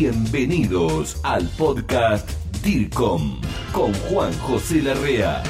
Bienvenidos al podcast DIRCOM con Juan José Larrea.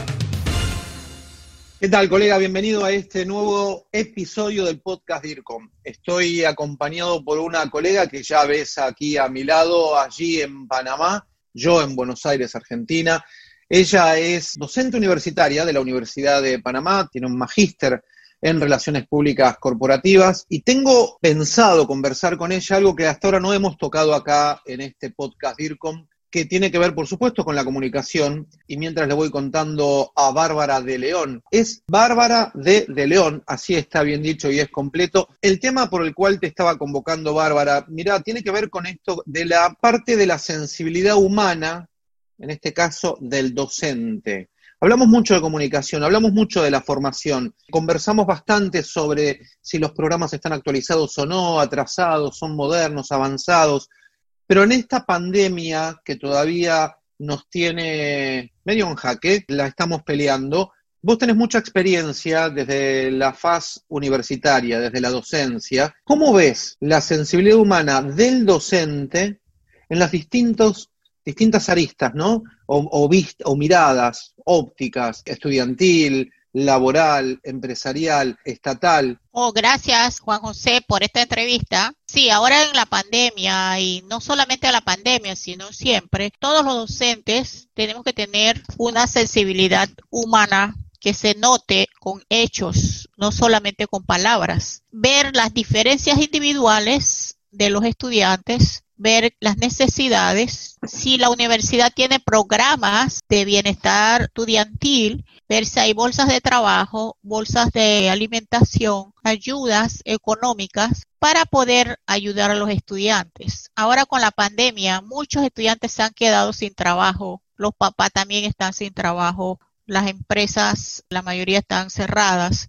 ¿Qué tal, colega? Bienvenido a este nuevo episodio del podcast DIRCOM. Estoy acompañado por una colega que ya ves aquí a mi lado, allí en Panamá, yo en Buenos Aires, Argentina. Ella es docente universitaria de la Universidad de Panamá, tiene un magíster en relaciones públicas corporativas y tengo pensado conversar con ella algo que hasta ahora no hemos tocado acá en este podcast DIRCOM, que tiene que ver, por supuesto, con la comunicación. Y mientras le voy contando a Bárbara de León, es Bárbara de, de León, así está bien dicho y es completo. El tema por el cual te estaba convocando, Bárbara, mira, tiene que ver con esto de la parte de la sensibilidad humana, en este caso del docente. Hablamos mucho de comunicación, hablamos mucho de la formación, conversamos bastante sobre si los programas están actualizados o no, atrasados, son modernos, avanzados, pero en esta pandemia que todavía nos tiene medio en jaque, la estamos peleando, vos tenés mucha experiencia desde la faz universitaria, desde la docencia. ¿Cómo ves la sensibilidad humana del docente en las distintos distintas aristas, ¿no? O, o miradas ópticas, estudiantil, laboral, empresarial, estatal. Oh, gracias Juan José por esta entrevista. Sí, ahora en la pandemia y no solamente la pandemia, sino siempre, todos los docentes tenemos que tener una sensibilidad humana que se note con hechos, no solamente con palabras. Ver las diferencias individuales de los estudiantes ver las necesidades, si la universidad tiene programas de bienestar estudiantil, ver si hay bolsas de trabajo, bolsas de alimentación, ayudas económicas para poder ayudar a los estudiantes. Ahora con la pandemia, muchos estudiantes se han quedado sin trabajo, los papás también están sin trabajo, las empresas, la mayoría están cerradas.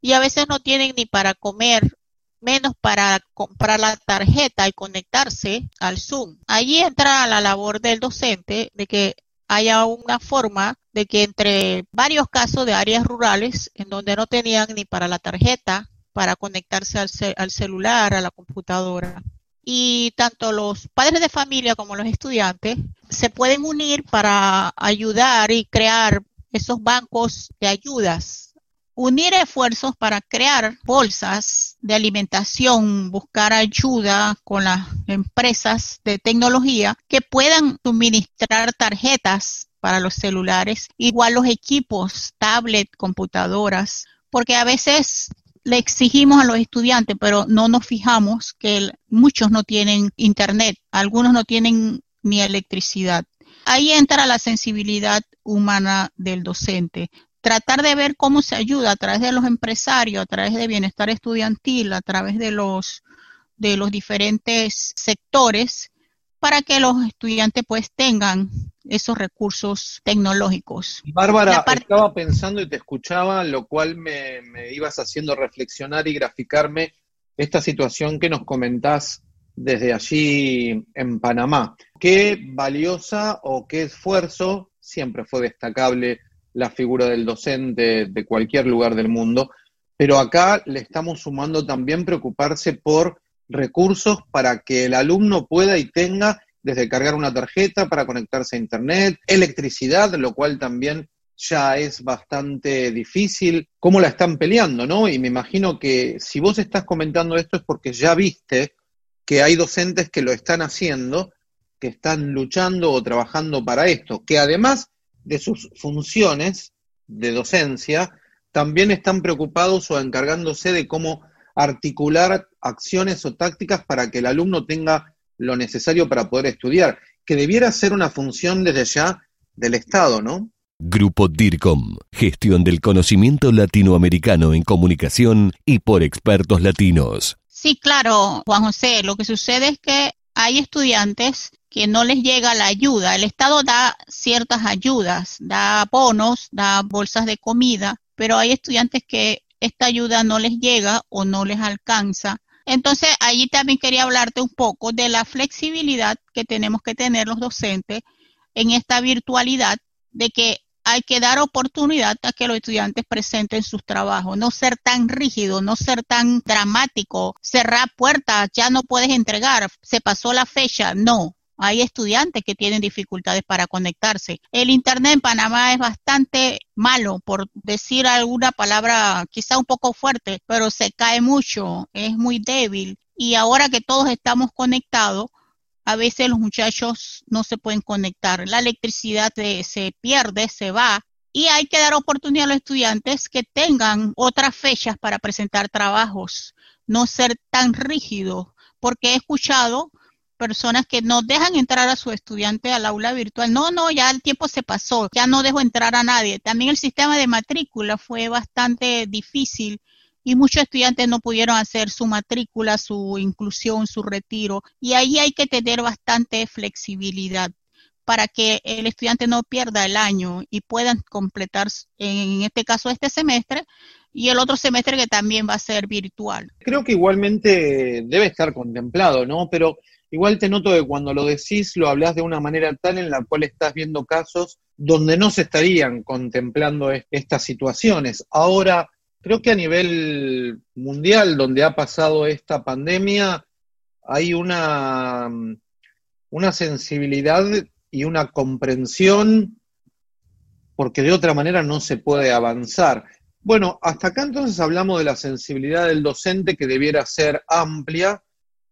Y a veces no tienen ni para comer menos para comprar la tarjeta y conectarse al Zoom. Allí entra la labor del docente de que haya una forma de que entre varios casos de áreas rurales en donde no tenían ni para la tarjeta, para conectarse al, al celular, a la computadora. Y tanto los padres de familia como los estudiantes se pueden unir para ayudar y crear esos bancos de ayudas unir esfuerzos para crear bolsas de alimentación, buscar ayuda con las empresas de tecnología que puedan suministrar tarjetas para los celulares, igual los equipos, tablet, computadoras, porque a veces le exigimos a los estudiantes, pero no nos fijamos que muchos no tienen internet, algunos no tienen ni electricidad. Ahí entra la sensibilidad humana del docente tratar de ver cómo se ayuda a través de los empresarios, a través de bienestar estudiantil, a través de los de los diferentes sectores para que los estudiantes pues tengan esos recursos tecnológicos. Bárbara, estaba pensando y te escuchaba, lo cual me, me ibas haciendo reflexionar y graficarme esta situación que nos comentás desde allí en Panamá. Qué valiosa o qué esfuerzo, siempre fue destacable la figura del docente de cualquier lugar del mundo, pero acá le estamos sumando también preocuparse por recursos para que el alumno pueda y tenga desde cargar una tarjeta para conectarse a Internet, electricidad, lo cual también ya es bastante difícil. ¿Cómo la están peleando, no? Y me imagino que si vos estás comentando esto es porque ya viste que hay docentes que lo están haciendo, que están luchando o trabajando para esto, que además de sus funciones de docencia, también están preocupados o encargándose de cómo articular acciones o tácticas para que el alumno tenga lo necesario para poder estudiar, que debiera ser una función desde ya del Estado, ¿no? Grupo DIRCOM, gestión del conocimiento latinoamericano en comunicación y por expertos latinos. Sí, claro, Juan José, lo que sucede es que hay estudiantes que no les llega la ayuda. El Estado da ciertas ayudas, da bonos, da bolsas de comida, pero hay estudiantes que esta ayuda no les llega o no les alcanza. Entonces, allí también quería hablarte un poco de la flexibilidad que tenemos que tener los docentes en esta virtualidad, de que hay que dar oportunidad a que los estudiantes presenten sus trabajos, no ser tan rígido, no ser tan dramático, cerrar puertas, ya no puedes entregar, se pasó la fecha, no. Hay estudiantes que tienen dificultades para conectarse. El Internet en Panamá es bastante malo, por decir alguna palabra quizá un poco fuerte, pero se cae mucho, es muy débil. Y ahora que todos estamos conectados, a veces los muchachos no se pueden conectar, la electricidad se pierde, se va, y hay que dar oportunidad a los estudiantes que tengan otras fechas para presentar trabajos, no ser tan rígidos, porque he escuchado personas que no dejan entrar a su estudiante al aula virtual. No, no, ya el tiempo se pasó, ya no dejo entrar a nadie. También el sistema de matrícula fue bastante difícil y muchos estudiantes no pudieron hacer su matrícula, su inclusión, su retiro. Y ahí hay que tener bastante flexibilidad para que el estudiante no pierda el año y puedan completar, en este caso, este semestre y el otro semestre que también va a ser virtual. Creo que igualmente debe estar contemplado, ¿no? Pero igual te noto que cuando lo decís lo hablas de una manera tal en la cual estás viendo casos donde no se estarían contemplando estas situaciones. Ahora, Creo que a nivel mundial, donde ha pasado esta pandemia, hay una, una sensibilidad y una comprensión, porque de otra manera no se puede avanzar. Bueno, hasta acá entonces hablamos de la sensibilidad del docente que debiera ser amplia,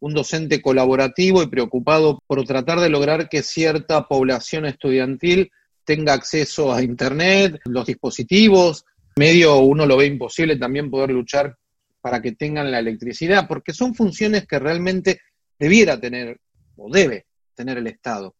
un docente colaborativo y preocupado por tratar de lograr que cierta población estudiantil tenga acceso a Internet, los dispositivos, medio uno lo ve imposible también poder luchar para que tengan la electricidad, porque son funciones que realmente debiera tener o debe tener el Estado.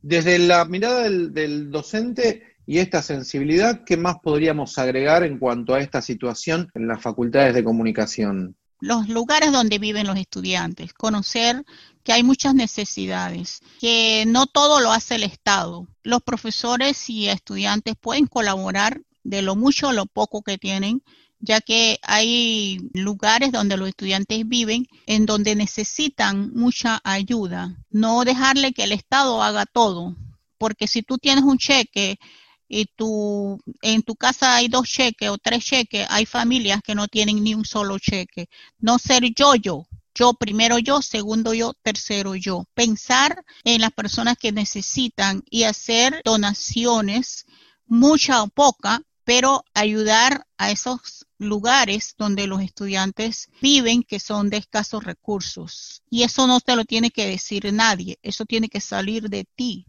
Desde la mirada del, docente y esta sensibilidad, ¿qué más podríamos agregar en cuanto a esta situación en las facultades de comunicación? Los lugares donde viven los estudiantes, conocer que hay muchas necesidades, que no todo lo hace el Estado. Los profesores y estudiantes pueden colaborar de lo mucho o lo poco que tienen, ya que hay lugares donde los estudiantes viven en donde necesitan mucha ayuda. No dejarle que el Estado haga todo, porque si tú tienes un cheque y tú, en tu casa hay dos cheques o tres cheques, hay familias que no tienen ni un solo cheque. No ser yo, yo, yo primero yo, segundo yo, tercero yo. Pensar en las personas que necesitan y hacer donaciones, mucha o poca, pero ayudar a esos lugares donde los estudiantes viven que son de escasos recursos. Y eso no te lo tiene que decir nadie, eso tiene que salir de ti.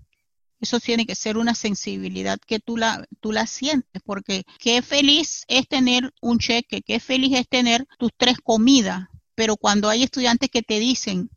Eso tiene que ser una sensibilidad que tú la, tú la sientes, porque qué feliz es tener un cheque, qué feliz es tener tus tres comidas, pero cuando hay estudiantes que te dicen,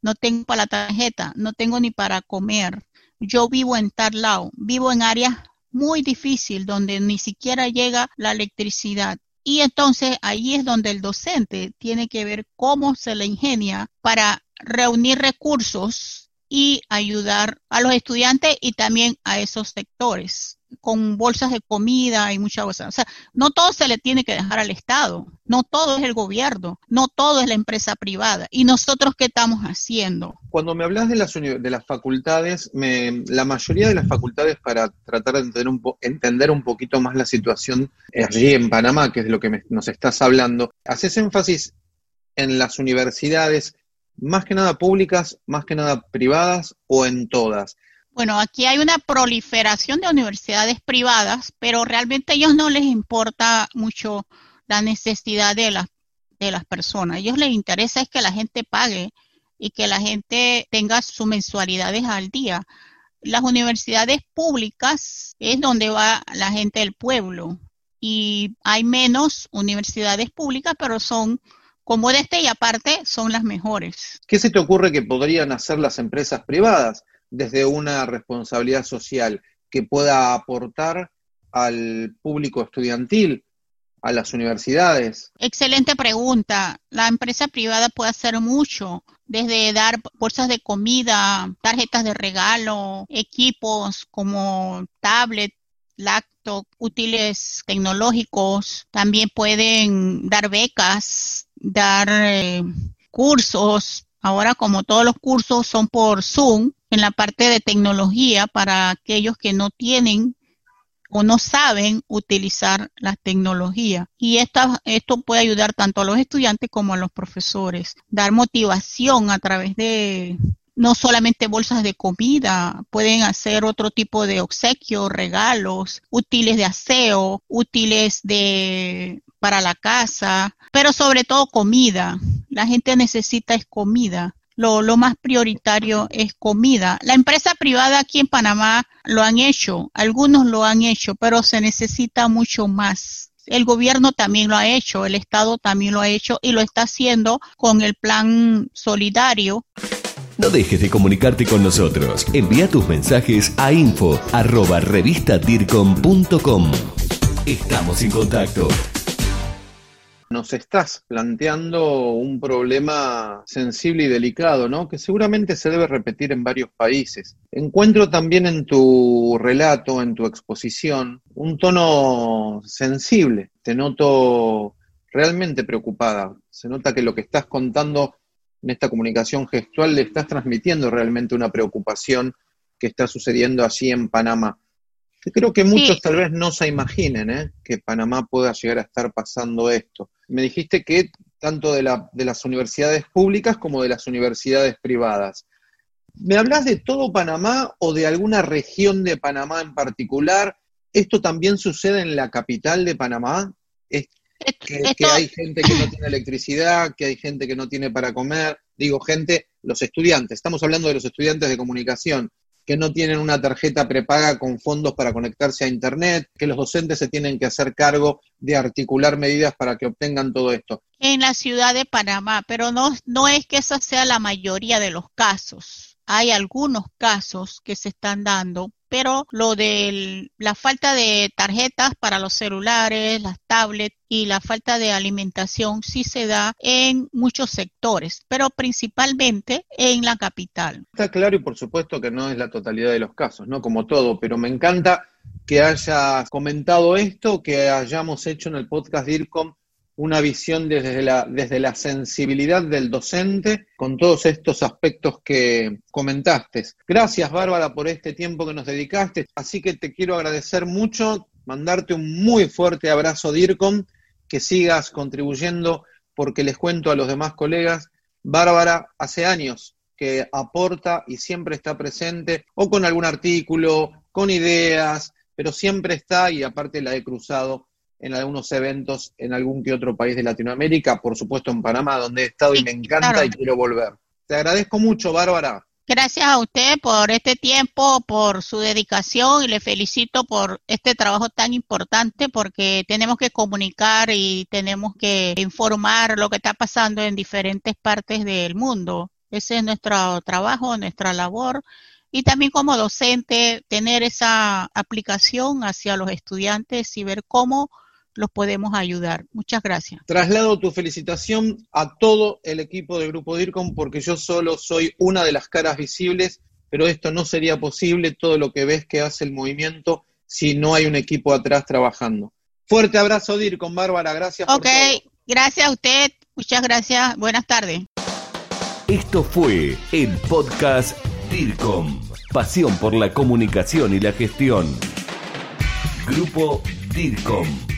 no tengo para la tarjeta, no tengo ni para comer, yo vivo en tal lado, vivo en áreas muy difícil donde ni siquiera llega la electricidad. Y entonces ahí es donde el docente tiene que ver cómo se le ingenia para reunir recursos y ayudar a los estudiantes y también a esos sectores con bolsas de comida y muchas cosas. O sea, no todo se le tiene que dejar al Estado, no todo es el gobierno, no todo es la empresa privada. ¿Y nosotros qué estamos haciendo? Cuando me hablas de las, de las facultades, me, la mayoría de las facultades para tratar de entender un, entender un poquito más la situación allí en Panamá, que es lo que nos estás hablando, haces énfasis en las universidades, más que nada públicas, más que nada privadas o en todas. Bueno, aquí hay una proliferación de universidades privadas, pero realmente a ellos no les importa mucho la necesidad de las, de las personas. A ellos les interesa es que la gente pague y que la gente tenga sus mensualidades al día. Las universidades públicas es donde va la gente del pueblo y hay menos universidades públicas, pero son como de este y aparte son las mejores. ¿Qué se te ocurre que podrían hacer las empresas privadas? desde una responsabilidad social que pueda aportar al público estudiantil, a las universidades? Excelente pregunta. La empresa privada puede hacer mucho, desde dar bolsas de comida, tarjetas de regalo, equipos como tablet, laptop, útiles tecnológicos. También pueden dar becas, dar eh, cursos. Ahora, como todos los cursos son por Zoom, en la parte de tecnología para aquellos que no tienen o no saben utilizar la tecnología. Y esta, esto puede ayudar tanto a los estudiantes como a los profesores. Dar motivación a través de no solamente bolsas de comida, pueden hacer otro tipo de obsequios, regalos, útiles de aseo, útiles de para la casa, pero sobre todo comida. La gente necesita es comida. Lo, más prioritario es comida. La empresa privada aquí en Panamá lo han hecho, algunos lo han hecho, pero se necesita mucho más. El gobierno también lo ha hecho, el Estado también lo ha hecho y lo está haciendo con el plan solidario. No dejes de comunicarte con nosotros. Envía tus mensajes a info arroba revistadircom.com. Estamos en contacto. Nos estás planteando un problema sensible y delicado, ¿no? Que seguramente se debe repetir en varios países. Encuentro también en tu relato, en tu exposición, un tono sensible. Te noto realmente preocupada. Se nota que lo que estás contando en esta comunicación gestual le estás transmitiendo realmente una preocupación que está sucediendo allí en Panamá. creo que muchos tal vez no se imaginen ¿eh? que Panamá pueda llegar a estar pasando esto. Me dijiste que tanto de, la, de las universidades públicas como de las universidades privadas. ¿Me hablas de todo Panamá o de alguna región de Panamá en particular? ¿Esto también sucede en la capital de Panamá? que, hay gente que no tiene electricidad, que hay gente que no tiene para comer, digo gente, los estudiantes, estamos hablando de los estudiantes de comunicación, que no tienen una tarjeta prepaga con fondos para conectarse a Internet, que los docentes se tienen que hacer cargo de articular medidas para que obtengan todo esto. En la ciudad de Panamá, pero no, no es que esa sea la mayoría de los casos. Hay algunos casos que se están dando, pero lo de la falta de tarjetas para los celulares, las tablets y la falta de alimentación sí se da en muchos sectores, pero principalmente en la capital. Está claro y por supuesto que no es la totalidad de los casos, ¿no? Como todo, pero me encanta que hayas comentado esto, que hayamos hecho en el podcast DIRCOM una visión desde la, desde la sensibilidad del docente con todos estos aspectos que comentaste. Gracias, Bárbara, por este tiempo que nos dedicaste. Así que te quiero agradecer mucho, mandarte un muy fuerte abrazo, DIRCOM, que sigas contribuyendo, porque les cuento a los demás colegas, Bárbara hace años que aporta y siempre está presente, o con algún artículo, con ideas, pero siempre está y aparte la he cruzado en algunos eventos en algún que otro país de Latinoamérica, por supuesto en Panamá, donde he estado y me encanta y quiero volver. Te agradezco mucho, Bárbara. Gracias a usted por este tiempo, por su dedicación y le felicito por este trabajo tan importante porque tenemos que comunicar y tenemos que informar lo que está pasando en diferentes partes del mundo. Ese es nuestro trabajo, nuestra labor y también como docente tener esa aplicación hacia los estudiantes y ver cómo los podemos ayudar. Muchas gracias. Traslado tu felicitación a todo el equipo del Grupo DIRCOM porque yo solo soy una de las caras visibles, pero esto no sería posible, todo lo que ves que hace el movimiento, si no hay un equipo atrás trabajando. Fuerte abrazo DIRCOM, Bárbara, gracias. Ok, gracias a usted, muchas gracias, buenas tardes. Esto fue el podcast DIRCOM, pasión por la comunicación y la gestión. Grupo DIRCOM.